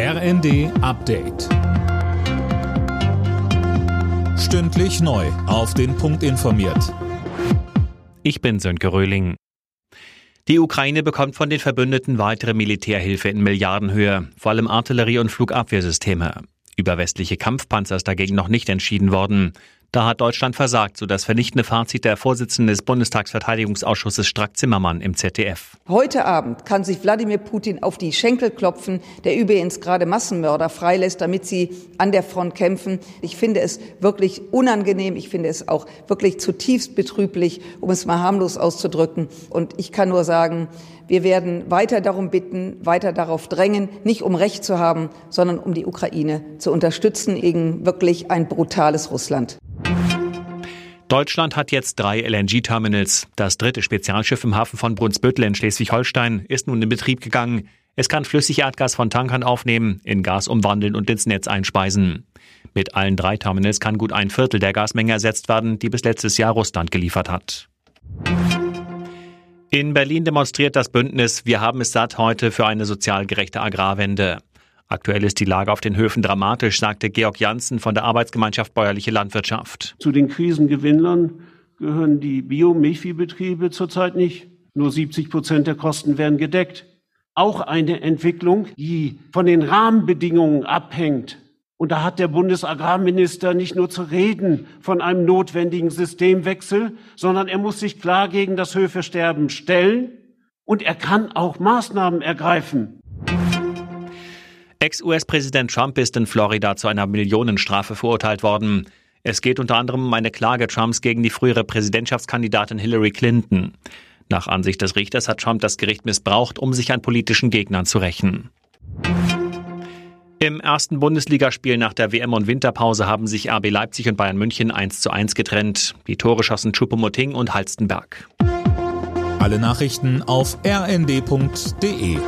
RND Update. Stündlich neu. Auf den Punkt informiert. Ich bin Sönke Röhling. Die Ukraine bekommt von den Verbündeten weitere Militärhilfe in Milliardenhöhe, vor allem Artillerie- und Flugabwehrsysteme. Über westliche Kampfpanzer ist dagegen noch nicht entschieden worden. Da hat Deutschland versagt, so das vernichtende Fazit der Vorsitzende des Bundestagsverteidigungsausschusses Strack Zimmermann im ZDF. Heute Abend kann sich Wladimir Putin auf die Schenkel klopfen, der übrigens gerade Massenmörder freilässt, damit sie an der Front kämpfen. Ich finde es wirklich unangenehm. Ich finde es auch wirklich zutiefst betrüblich, um es mal harmlos auszudrücken. Und ich kann nur sagen, wir werden weiter darum bitten, weiter darauf drängen, nicht um Recht zu haben, sondern um die Ukraine zu unterstützen gegen wirklich ein brutales Russland. Deutschland hat jetzt drei LNG-Terminals. Das dritte Spezialschiff im Hafen von Brunsbüttel in Schleswig-Holstein ist nun in Betrieb gegangen. Es kann Flüssigerdgas von Tankern aufnehmen, in Gas umwandeln und ins Netz einspeisen. Mit allen drei Terminals kann gut ein Viertel der Gasmenge ersetzt werden, die bis letztes Jahr Russland geliefert hat. In Berlin demonstriert das Bündnis Wir haben es satt heute für eine sozial gerechte Agrarwende. Aktuell ist die Lage auf den Höfen dramatisch, sagte Georg Janssen von der Arbeitsgemeinschaft Bäuerliche Landwirtschaft. Zu den Krisengewinnern gehören die Bio-Milchviehbetriebe zurzeit nicht. Nur 70 Prozent der Kosten werden gedeckt. Auch eine Entwicklung, die von den Rahmenbedingungen abhängt. Und da hat der Bundesagrarminister nicht nur zu reden von einem notwendigen Systemwechsel, sondern er muss sich klar gegen das Höfesterben stellen und er kann auch Maßnahmen ergreifen. Ex-US-Präsident Trump ist in Florida zu einer Millionenstrafe verurteilt worden. Es geht unter anderem um eine Klage Trumps gegen die frühere Präsidentschaftskandidatin Hillary Clinton. Nach Ansicht des Richters hat Trump das Gericht missbraucht, um sich an politischen Gegnern zu rächen. Im ersten Bundesligaspiel nach der WM- und Winterpause haben sich RB Leipzig und Bayern München 1 zu 1 getrennt. Die Tore schossen Choupo-Moting und Halstenberg. Alle Nachrichten auf rnd.de